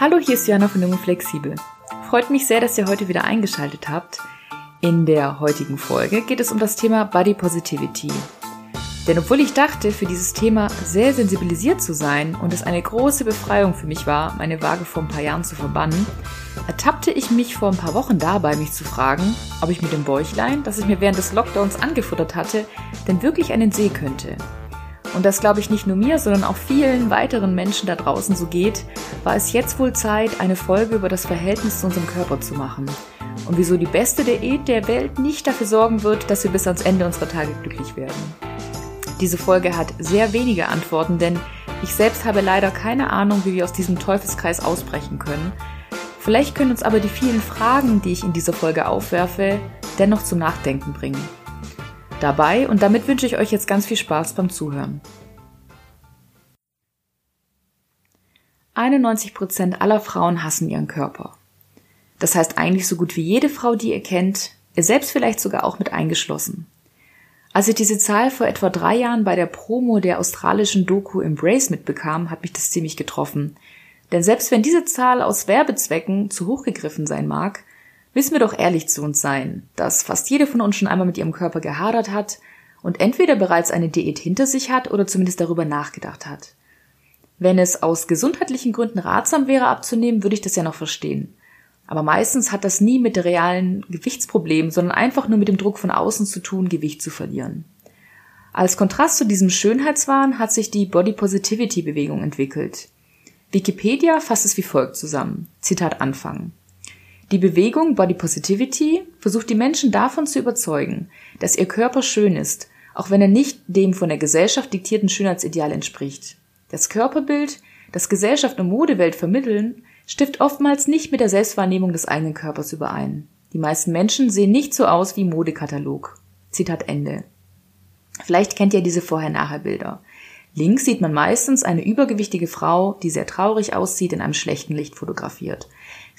Hallo, hier ist Jana von Junge Flexibel. Freut mich sehr, dass ihr heute wieder eingeschaltet habt. In der heutigen Folge geht es um das Thema Body Positivity. Denn obwohl ich dachte, für dieses Thema sehr sensibilisiert zu sein und es eine große Befreiung für mich war, meine Waage vor ein paar Jahren zu verbannen, ertappte ich mich vor ein paar Wochen dabei, mich zu fragen, ob ich mit dem Bäuchlein, das ich mir während des Lockdowns angefuttert hatte, denn wirklich einen See könnte. Und das glaube ich nicht nur mir, sondern auch vielen weiteren Menschen da draußen so geht, war es jetzt wohl Zeit, eine Folge über das Verhältnis zu unserem Körper zu machen. Und wieso die beste Diät der Welt nicht dafür sorgen wird, dass wir bis ans Ende unserer Tage glücklich werden. Diese Folge hat sehr wenige Antworten, denn ich selbst habe leider keine Ahnung, wie wir aus diesem Teufelskreis ausbrechen können. Vielleicht können uns aber die vielen Fragen, die ich in dieser Folge aufwerfe, dennoch zum Nachdenken bringen dabei und damit wünsche ich euch jetzt ganz viel Spaß beim Zuhören. 91% aller Frauen hassen ihren Körper. Das heißt eigentlich so gut wie jede Frau, die ihr kennt, ihr selbst vielleicht sogar auch mit eingeschlossen. Als ich diese Zahl vor etwa drei Jahren bei der Promo der australischen Doku Embrace mitbekam, hat mich das ziemlich getroffen. Denn selbst wenn diese Zahl aus Werbezwecken zu hoch gegriffen sein mag, Müssen wir doch ehrlich zu uns sein, dass fast jede von uns schon einmal mit ihrem Körper gehadert hat und entweder bereits eine Diät hinter sich hat oder zumindest darüber nachgedacht hat. Wenn es aus gesundheitlichen Gründen ratsam wäre abzunehmen, würde ich das ja noch verstehen. Aber meistens hat das nie mit realen Gewichtsproblemen, sondern einfach nur mit dem Druck von außen zu tun, Gewicht zu verlieren. Als Kontrast zu diesem Schönheitswahn hat sich die Body Positivity Bewegung entwickelt. Wikipedia fasst es wie folgt zusammen. Zitat Anfang. Die Bewegung Body Positivity versucht die Menschen davon zu überzeugen, dass ihr Körper schön ist, auch wenn er nicht dem von der Gesellschaft diktierten Schönheitsideal entspricht. Das Körperbild, das Gesellschaft und Modewelt vermitteln, stiftet oftmals nicht mit der Selbstwahrnehmung des eigenen Körpers überein. Die meisten Menschen sehen nicht so aus wie Modekatalog. Zitat Ende. Vielleicht kennt ihr diese Vorher-Nachher-Bilder. Links sieht man meistens eine übergewichtige Frau, die sehr traurig aussieht, in einem schlechten Licht fotografiert.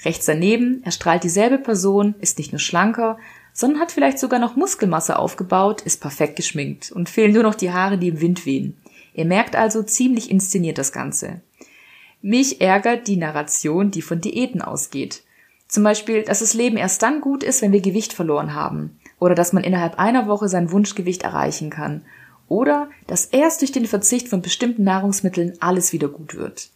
Rechts daneben erstrahlt dieselbe Person, ist nicht nur schlanker, sondern hat vielleicht sogar noch Muskelmasse aufgebaut, ist perfekt geschminkt und fehlen nur noch die Haare, die im Wind wehen. Ihr merkt also, ziemlich inszeniert das Ganze. Mich ärgert die Narration, die von Diäten ausgeht. Zum Beispiel, dass das Leben erst dann gut ist, wenn wir Gewicht verloren haben. Oder dass man innerhalb einer Woche sein Wunschgewicht erreichen kann. Oder dass erst durch den Verzicht von bestimmten Nahrungsmitteln alles wieder gut wird.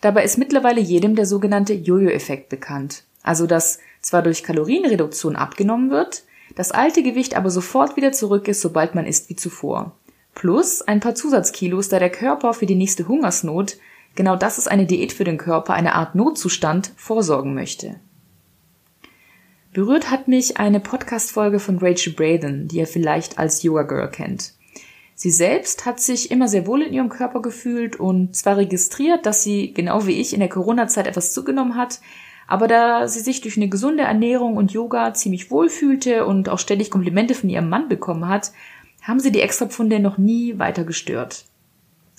Dabei ist mittlerweile jedem der sogenannte Jojo-Effekt bekannt. Also dass zwar durch Kalorienreduktion abgenommen wird, das alte Gewicht aber sofort wieder zurück ist, sobald man isst wie zuvor. Plus ein paar Zusatzkilos, da der Körper für die nächste Hungersnot, genau das ist eine Diät für den Körper, eine Art Notzustand, vorsorgen möchte. Berührt hat mich eine Podcast-Folge von Rachel Braden, die ihr vielleicht als Yoga Girl kennt. Sie selbst hat sich immer sehr wohl in ihrem Körper gefühlt und zwar registriert, dass sie genau wie ich in der Corona-Zeit etwas zugenommen hat, aber da sie sich durch eine gesunde Ernährung und Yoga ziemlich wohl fühlte und auch ständig Komplimente von ihrem Mann bekommen hat, haben sie die Extrapfunde noch nie weiter gestört.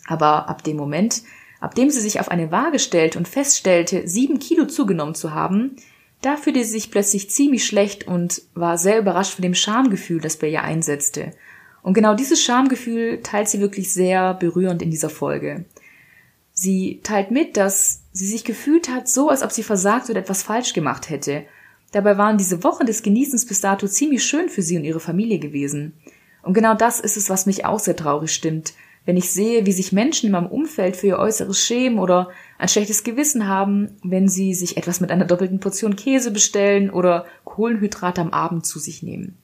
Aber ab dem Moment, ab dem sie sich auf eine Waage stellte und feststellte, sieben Kilo zugenommen zu haben, da fühlte sie sich plötzlich ziemlich schlecht und war sehr überrascht von dem Schamgefühl, das bei ihr einsetzte – und genau dieses Schamgefühl teilt sie wirklich sehr berührend in dieser Folge. Sie teilt mit, dass sie sich gefühlt hat, so als ob sie versagt oder etwas falsch gemacht hätte. Dabei waren diese Wochen des Genießens bis dato ziemlich schön für sie und ihre Familie gewesen. Und genau das ist es, was mich auch sehr traurig stimmt, wenn ich sehe, wie sich Menschen in meinem Umfeld für ihr Äußeres schämen oder ein schlechtes Gewissen haben, wenn sie sich etwas mit einer doppelten Portion Käse bestellen oder Kohlenhydrate am Abend zu sich nehmen.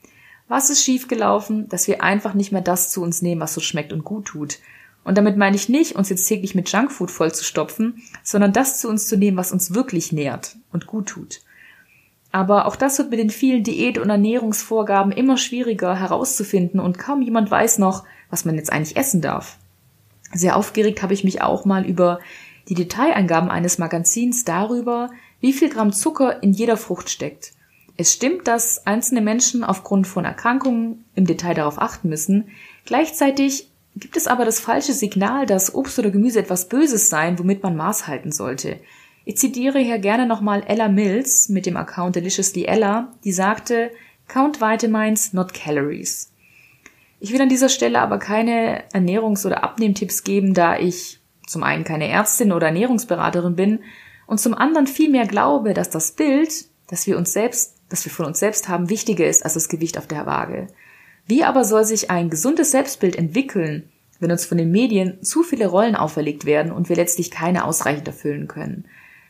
Was ist schiefgelaufen, dass wir einfach nicht mehr das zu uns nehmen, was so schmeckt und gut tut? Und damit meine ich nicht, uns jetzt täglich mit Junkfood vollzustopfen, sondern das zu uns zu nehmen, was uns wirklich nährt und gut tut. Aber auch das wird mit den vielen Diät- und Ernährungsvorgaben immer schwieriger herauszufinden und kaum jemand weiß noch, was man jetzt eigentlich essen darf. Sehr aufgeregt habe ich mich auch mal über die Detailangaben eines Magazins darüber, wie viel Gramm Zucker in jeder Frucht steckt. Es stimmt, dass einzelne Menschen aufgrund von Erkrankungen im Detail darauf achten müssen. Gleichzeitig gibt es aber das falsche Signal, dass Obst oder Gemüse etwas Böses seien, womit man Maß halten sollte. Ich zitiere hier gerne nochmal Ella Mills mit dem Account Deliciously Ella, die sagte, Count Vitamins, not Calories. Ich will an dieser Stelle aber keine Ernährungs- oder Abnehmtipps geben, da ich zum einen keine Ärztin oder Ernährungsberaterin bin und zum anderen vielmehr glaube, dass das Bild, das wir uns selbst, das wir von uns selbst haben, wichtiger ist als das Gewicht auf der Waage. Wie aber soll sich ein gesundes Selbstbild entwickeln, wenn uns von den Medien zu viele Rollen auferlegt werden und wir letztlich keine ausreichend erfüllen können?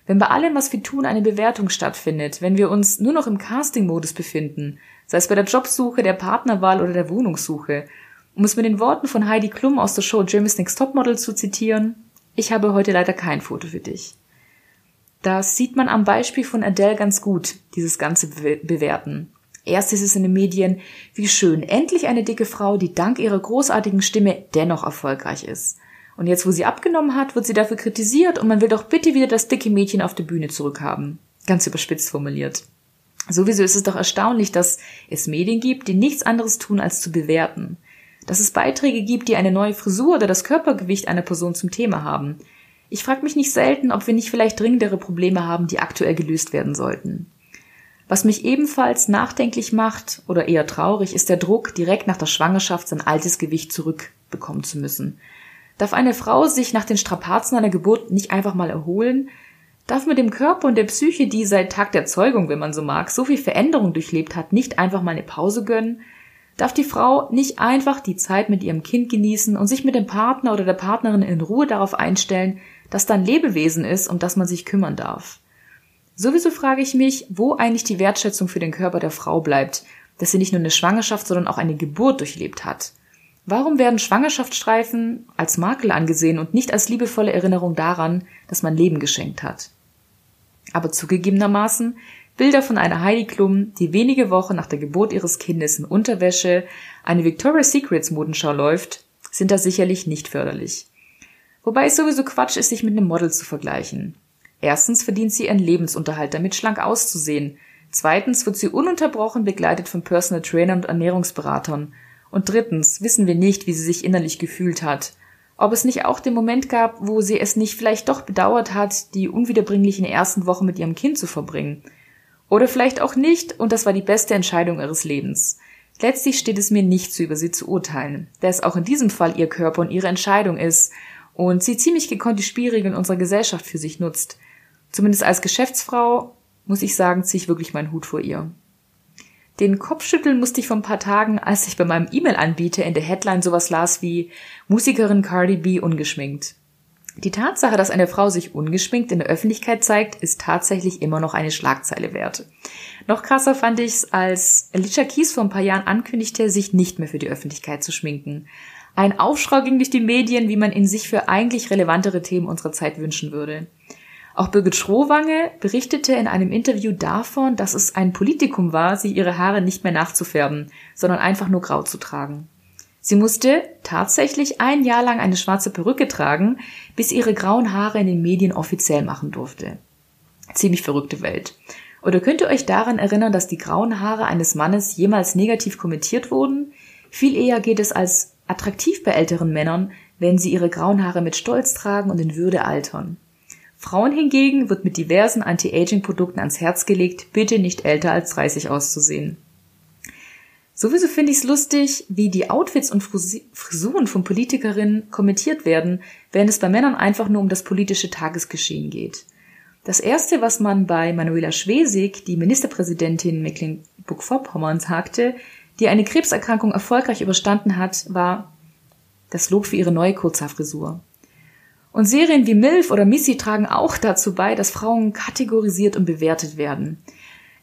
Wenn bei allem, was wir tun, eine Bewertung stattfindet, wenn wir uns nur noch im Casting-Modus befinden, sei es bei der Jobsuche, der Partnerwahl oder der Wohnungssuche, um es mit den Worten von Heidi Klum aus der Show Jeremy's Next Topmodel zu zitieren, ich habe heute leider kein Foto für dich. Das sieht man am Beispiel von Adele ganz gut, dieses ganze Bewerten. Erst ist es in den Medien, wie schön, endlich eine dicke Frau, die dank ihrer großartigen Stimme dennoch erfolgreich ist. Und jetzt, wo sie abgenommen hat, wird sie dafür kritisiert und man will doch bitte wieder das dicke Mädchen auf der Bühne zurückhaben. Ganz überspitzt formuliert. Sowieso ist es doch erstaunlich, dass es Medien gibt, die nichts anderes tun, als zu bewerten. Dass es Beiträge gibt, die eine neue Frisur oder das Körpergewicht einer Person zum Thema haben. Ich frage mich nicht selten, ob wir nicht vielleicht dringendere Probleme haben, die aktuell gelöst werden sollten. Was mich ebenfalls nachdenklich macht oder eher traurig, ist der Druck, direkt nach der Schwangerschaft sein altes Gewicht zurückbekommen zu müssen. Darf eine Frau sich nach den Strapazen einer Geburt nicht einfach mal erholen? Darf mit dem Körper und der Psyche, die seit Tag der Zeugung, wenn man so mag, so viel Veränderung durchlebt hat, nicht einfach mal eine Pause gönnen? Darf die Frau nicht einfach die Zeit mit ihrem Kind genießen und sich mit dem Partner oder der Partnerin in Ruhe darauf einstellen, dass da ein Lebewesen ist, um das man sich kümmern darf. Sowieso frage ich mich, wo eigentlich die Wertschätzung für den Körper der Frau bleibt, dass sie nicht nur eine Schwangerschaft, sondern auch eine Geburt durchlebt hat. Warum werden Schwangerschaftsstreifen als Makel angesehen und nicht als liebevolle Erinnerung daran, dass man Leben geschenkt hat? Aber zugegebenermaßen, Bilder von einer Heidi Klum, die wenige Wochen nach der Geburt ihres Kindes in Unterwäsche eine Victoria's Secrets Modenschau läuft, sind da sicherlich nicht förderlich. Wobei es sowieso Quatsch ist, sich mit einem Model zu vergleichen. Erstens verdient sie ihren Lebensunterhalt damit, schlank auszusehen. Zweitens wird sie ununterbrochen begleitet von Personal Trainern und Ernährungsberatern. Und drittens wissen wir nicht, wie sie sich innerlich gefühlt hat. Ob es nicht auch den Moment gab, wo sie es nicht vielleicht doch bedauert hat, die unwiederbringlichen ersten Wochen mit ihrem Kind zu verbringen. Oder vielleicht auch nicht, und das war die beste Entscheidung ihres Lebens. Letztlich steht es mir nicht zu, über sie zu urteilen, da es auch in diesem Fall ihr Körper und ihre Entscheidung ist und sie ziemlich gekonnt die Spielregeln unserer Gesellschaft für sich nutzt. Zumindest als Geschäftsfrau, muss ich sagen, ziehe ich wirklich meinen Hut vor ihr. Den Kopfschütteln musste ich vor ein paar Tagen, als ich bei meinem E-Mail-Anbieter in der Headline sowas las wie Musikerin Cardi B ungeschminkt. Die Tatsache, dass eine Frau sich ungeschminkt in der Öffentlichkeit zeigt, ist tatsächlich immer noch eine Schlagzeile wert. Noch krasser fand ich's, als Alicia Keys vor ein paar Jahren ankündigte, sich nicht mehr für die Öffentlichkeit zu schminken. Ein Aufschrei ging durch die Medien, wie man ihn sich für eigentlich relevantere Themen unserer Zeit wünschen würde. Auch Birgit Schrowange berichtete in einem Interview davon, dass es ein Politikum war, sich ihre Haare nicht mehr nachzufärben, sondern einfach nur grau zu tragen. Sie musste tatsächlich ein Jahr lang eine schwarze Perücke tragen, bis ihre grauen Haare in den Medien offiziell machen durfte. Ziemlich verrückte Welt. Oder könnt ihr euch daran erinnern, dass die grauen Haare eines Mannes jemals negativ kommentiert wurden? Viel eher geht es als attraktiv bei älteren Männern, wenn sie ihre grauen Haare mit Stolz tragen und in Würde altern. Frauen hingegen wird mit diversen Anti-Aging-Produkten ans Herz gelegt, bitte nicht älter als 30 auszusehen. Sowieso finde ich es lustig, wie die Outfits und Frisuren von Politikerinnen kommentiert werden, während es bei Männern einfach nur um das politische Tagesgeschehen geht. Das erste, was man bei Manuela Schwesig, die Ministerpräsidentin Mecklenburg-Vorpommern, sagte, die eine Krebserkrankung erfolgreich überstanden hat, war das Lob für ihre neue Kurzhaarfrisur. Und Serien wie MILF oder Missy tragen auch dazu bei, dass Frauen kategorisiert und bewertet werden.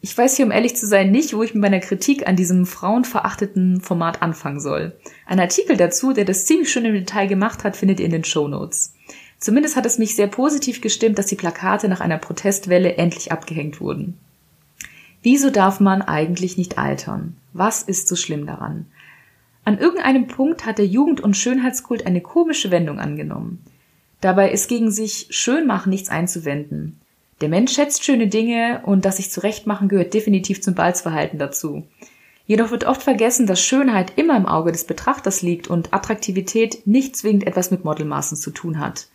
Ich weiß hier, um ehrlich zu sein, nicht, wo ich mit meiner Kritik an diesem frauenverachteten Format anfangen soll. Ein Artikel dazu, der das ziemlich schön im Detail gemacht hat, findet ihr in den Show Notes. Zumindest hat es mich sehr positiv gestimmt, dass die Plakate nach einer Protestwelle endlich abgehängt wurden. Wieso darf man eigentlich nicht altern? Was ist so schlimm daran? An irgendeinem Punkt hat der Jugend- und Schönheitskult eine komische Wendung angenommen. Dabei ist gegen sich Schönmachen nichts einzuwenden. Der Mensch schätzt schöne Dinge und das sich zurechtmachen gehört definitiv zum Balzverhalten dazu. Jedoch wird oft vergessen, dass Schönheit immer im Auge des Betrachters liegt und Attraktivität nicht zwingend etwas mit Modelmaßen zu tun hat.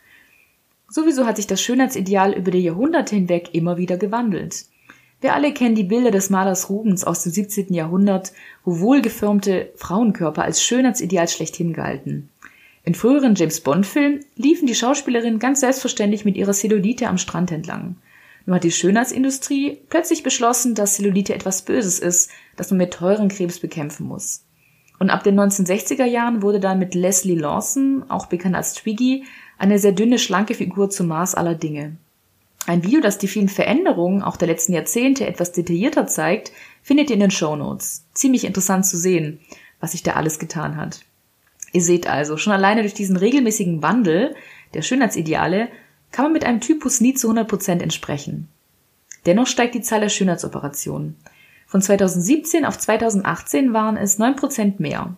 Sowieso hat sich das Schönheitsideal über die Jahrhunderte hinweg immer wieder gewandelt. Wir alle kennen die Bilder des Malers Rubens aus dem 17. Jahrhundert, wo wohlgeformte Frauenkörper als Schönheitsideal schlechthin galten. In früheren James Bond-Filmen liefen die Schauspielerinnen ganz selbstverständlich mit ihrer Cellulite am Strand entlang. Nur hat die Schönheitsindustrie plötzlich beschlossen, dass Cellulite etwas Böses ist, das man mit teuren Krebs bekämpfen muss. Und ab den 1960er Jahren wurde dann mit Leslie Lawson, auch bekannt als Twiggy, eine sehr dünne, schlanke Figur zum Maß aller Dinge. Ein Video, das die vielen Veränderungen auch der letzten Jahrzehnte etwas detaillierter zeigt, findet ihr in den Show Notes. Ziemlich interessant zu sehen, was sich da alles getan hat. Ihr seht also, schon alleine durch diesen regelmäßigen Wandel der Schönheitsideale kann man mit einem Typus nie zu 100 Prozent entsprechen. Dennoch steigt die Zahl der Schönheitsoperationen. Von 2017 auf 2018 waren es 9% mehr.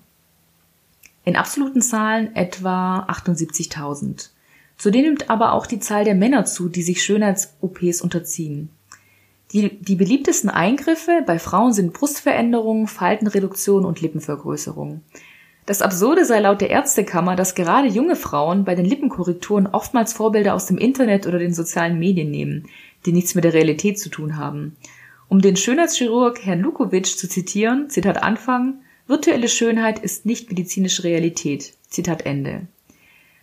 In absoluten Zahlen etwa 78.000. Zudem nimmt aber auch die Zahl der Männer zu, die sich Schönheits-OPs unterziehen. Die, die beliebtesten Eingriffe bei Frauen sind Brustveränderungen, Faltenreduktion und Lippenvergrößerung. Das Absurde sei laut der Ärztekammer, dass gerade junge Frauen bei den Lippenkorrekturen oftmals Vorbilder aus dem Internet oder den sozialen Medien nehmen, die nichts mit der Realität zu tun haben. Um den Schönheitschirurg Herrn Lukovic zu zitieren, Zitat Anfang, virtuelle Schönheit ist nicht medizinische Realität. Zitat Ende.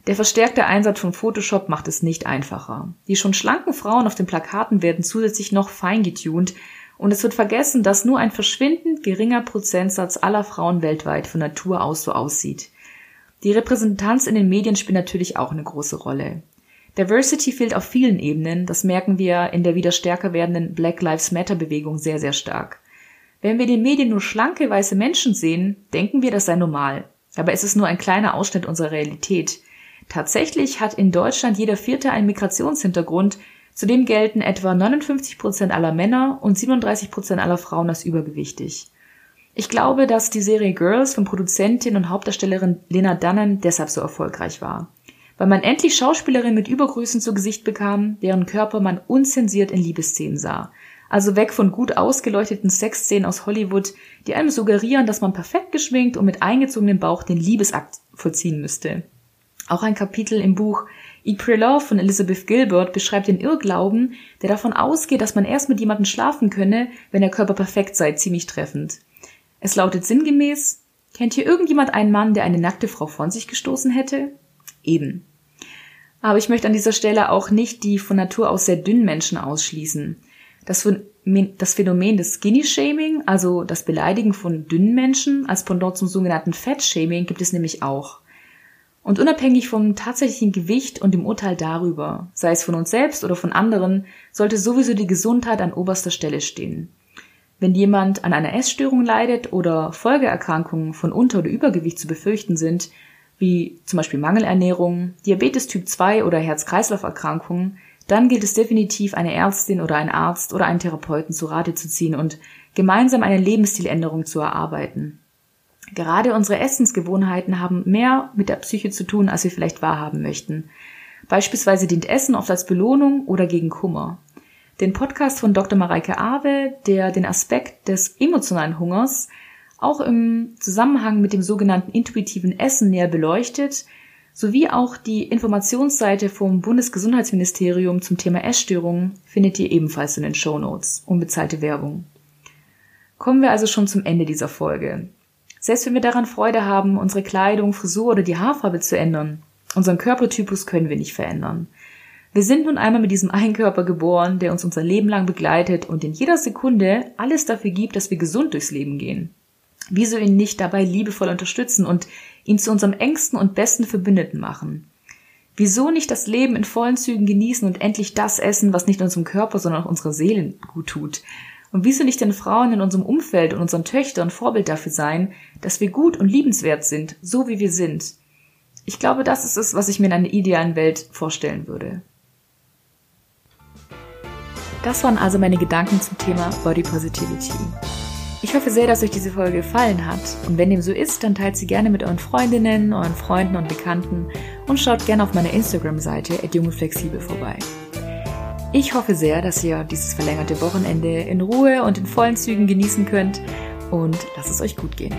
Der verstärkte Einsatz von Photoshop macht es nicht einfacher. Die schon schlanken Frauen auf den Plakaten werden zusätzlich noch fein getuned und es wird vergessen, dass nur ein verschwindend geringer Prozentsatz aller Frauen weltweit von Natur aus so aussieht. Die Repräsentanz in den Medien spielt natürlich auch eine große Rolle. Diversity fehlt auf vielen Ebenen, das merken wir in der wieder stärker werdenden Black Lives Matter Bewegung sehr, sehr stark. Wenn wir in den Medien nur schlanke weiße Menschen sehen, denken wir, das sei normal. Aber es ist nur ein kleiner Ausschnitt unserer Realität. Tatsächlich hat in Deutschland jeder Vierte einen Migrationshintergrund. Zudem gelten etwa 59 Prozent aller Männer und 37 Prozent aller Frauen als übergewichtig. Ich glaube, dass die Serie Girls von Produzentin und Hauptdarstellerin Lena Dunham deshalb so erfolgreich war. Weil man endlich Schauspielerinnen mit Übergrößen zu Gesicht bekam, deren Körper man unzensiert in Liebesszenen sah. Also weg von gut ausgeleuchteten Sexszenen aus Hollywood, die einem suggerieren, dass man perfekt geschminkt und mit eingezogenem Bauch den Liebesakt vollziehen müsste. Auch ein Kapitel im Buch Eat Pray Love von Elizabeth Gilbert beschreibt den Irrglauben, der davon ausgeht, dass man erst mit jemandem schlafen könne, wenn der Körper perfekt sei, ziemlich treffend. Es lautet sinngemäß, kennt hier irgendjemand einen Mann, der eine nackte Frau von sich gestoßen hätte? Eben. Aber ich möchte an dieser Stelle auch nicht die von Natur aus sehr dünnen Menschen ausschließen. Das, Phänomen des Skinny-Shaming, also das Beleidigen von dünnen Menschen als Pendant zum sogenannten Fat-Shaming, gibt es nämlich auch. Und unabhängig vom tatsächlichen Gewicht und dem Urteil darüber, sei es von uns selbst oder von anderen, sollte sowieso die Gesundheit an oberster Stelle stehen. Wenn jemand an einer Essstörung leidet oder Folgeerkrankungen von Unter- oder Übergewicht zu befürchten sind, wie zum Beispiel Mangelernährung, Diabetes Typ 2 oder Herz-Kreislauf-Erkrankungen, dann gilt es definitiv, eine Ärztin oder einen Arzt oder einen Therapeuten zu Rate zu ziehen und gemeinsam eine Lebensstiländerung zu erarbeiten. Gerade unsere Essensgewohnheiten haben mehr mit der Psyche zu tun, als wir vielleicht wahrhaben möchten. Beispielsweise dient Essen oft als Belohnung oder gegen Kummer. Den Podcast von Dr. Mareike Awe, der den Aspekt des emotionalen Hungers auch im Zusammenhang mit dem sogenannten intuitiven Essen näher beleuchtet, sowie auch die Informationsseite vom Bundesgesundheitsministerium zum Thema Essstörungen findet ihr ebenfalls in den Show Notes. Unbezahlte Werbung. Kommen wir also schon zum Ende dieser Folge. Selbst wenn wir daran Freude haben, unsere Kleidung, Frisur oder die Haarfarbe zu ändern, unseren Körpertypus können wir nicht verändern. Wir sind nun einmal mit diesem einen Körper geboren, der uns unser Leben lang begleitet und in jeder Sekunde alles dafür gibt, dass wir gesund durchs Leben gehen. Wieso ihn nicht dabei liebevoll unterstützen und ihn zu unserem engsten und besten Verbündeten machen? Wieso nicht das Leben in vollen Zügen genießen und endlich das essen, was nicht unserem Körper, sondern auch unserer Seelen gut tut? Und wieso nicht den Frauen in unserem Umfeld und unseren Töchtern Vorbild dafür sein, dass wir gut und liebenswert sind, so wie wir sind? Ich glaube, das ist es, was ich mir in einer idealen Welt vorstellen würde. Das waren also meine Gedanken zum Thema Body Positivity. Ich hoffe sehr, dass euch diese Folge gefallen hat. Und wenn dem so ist, dann teilt sie gerne mit euren Freundinnen, euren Freunden und Bekannten und schaut gerne auf meiner Instagram-Seite @jungeflexibel vorbei. Ich hoffe sehr, dass ihr dieses verlängerte Wochenende in Ruhe und in vollen Zügen genießen könnt und lasst es euch gut gehen.